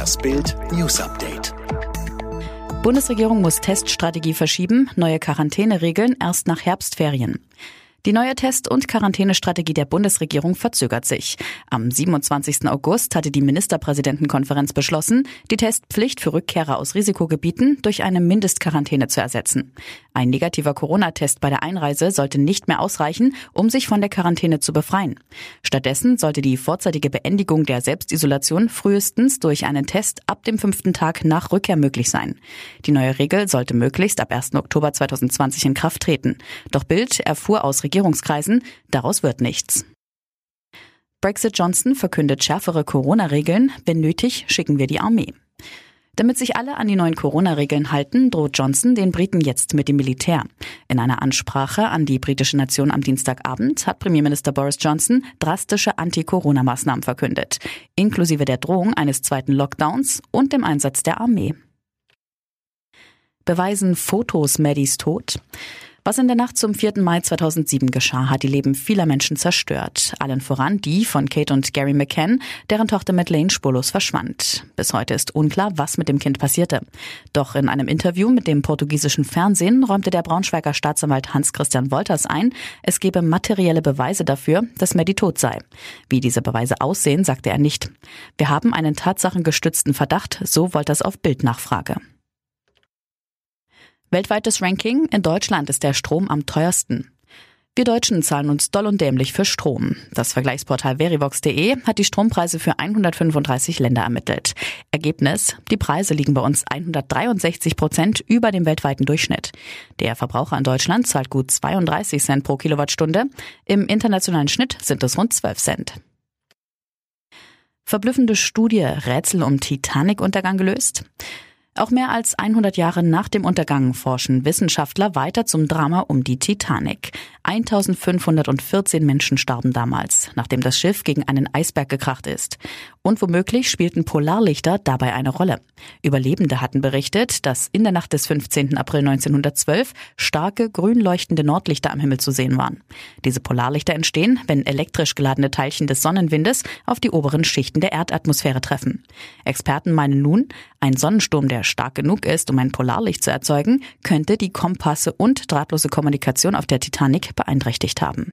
Das Bild News Update. Bundesregierung muss Teststrategie verschieben, neue Quarantäneregeln erst nach Herbstferien. Die neue Test- und Quarantänestrategie der Bundesregierung verzögert sich. Am 27. August hatte die Ministerpräsidentenkonferenz beschlossen, die Testpflicht für Rückkehrer aus Risikogebieten durch eine Mindestquarantäne zu ersetzen. Ein negativer Corona-Test bei der Einreise sollte nicht mehr ausreichen, um sich von der Quarantäne zu befreien. Stattdessen sollte die vorzeitige Beendigung der Selbstisolation frühestens durch einen Test ab dem fünften Tag nach Rückkehr möglich sein. Die neue Regel sollte möglichst ab 1. Oktober 2020 in Kraft treten. Doch Bild erfuhr aus Regierungskreisen, daraus wird nichts. Brexit Johnson verkündet schärfere Corona-Regeln. Wenn nötig, schicken wir die Armee. Damit sich alle an die neuen Corona-Regeln halten, droht Johnson den Briten jetzt mit dem Militär. In einer Ansprache an die britische Nation am Dienstagabend hat Premierminister Boris Johnson drastische Anti-Corona-Maßnahmen verkündet, inklusive der Drohung eines zweiten Lockdowns und dem Einsatz der Armee. Beweisen Fotos Maddies Tod? Was in der Nacht zum 4. Mai 2007 geschah, hat die Leben vieler Menschen zerstört. Allen voran die von Kate und Gary McCann, deren Tochter Madeleine spurlos verschwand. Bis heute ist unklar, was mit dem Kind passierte. Doch in einem Interview mit dem portugiesischen Fernsehen räumte der Braunschweiger Staatsanwalt Hans-Christian Wolters ein, es gebe materielle Beweise dafür, dass Maddie tot sei. Wie diese Beweise aussehen, sagte er nicht. Wir haben einen tatsachengestützten Verdacht, so Wolters auf Bildnachfrage. Weltweites Ranking. In Deutschland ist der Strom am teuersten. Wir Deutschen zahlen uns doll und dämlich für Strom. Das Vergleichsportal verivox.de hat die Strompreise für 135 Länder ermittelt. Ergebnis, die Preise liegen bei uns 163 Prozent über dem weltweiten Durchschnitt. Der Verbraucher in Deutschland zahlt gut 32 Cent pro Kilowattstunde. Im internationalen Schnitt sind es rund 12 Cent. Verblüffende Studie, Rätsel um Titanic-Untergang gelöst? Auch mehr als 100 Jahre nach dem Untergang forschen Wissenschaftler weiter zum Drama um die Titanic. 1514 Menschen starben damals, nachdem das Schiff gegen einen Eisberg gekracht ist. Und womöglich spielten Polarlichter dabei eine Rolle. Überlebende hatten berichtet, dass in der Nacht des 15. April 1912 starke grün leuchtende Nordlichter am Himmel zu sehen waren. Diese Polarlichter entstehen, wenn elektrisch geladene Teilchen des Sonnenwindes auf die oberen Schichten der Erdatmosphäre treffen. Experten meinen nun, ein Sonnensturm, der stark genug ist, um ein Polarlicht zu erzeugen, könnte die Kompasse und drahtlose Kommunikation auf der Titanic beeinträchtigt haben.